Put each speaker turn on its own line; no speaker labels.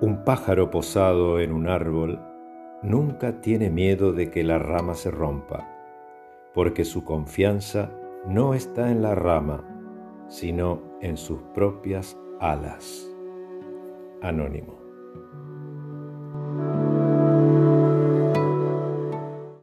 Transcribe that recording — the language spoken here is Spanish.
Un pájaro posado en un árbol nunca tiene miedo de que la rama se rompa, porque su confianza no está en la rama, sino en sus propias alas. Anónimo.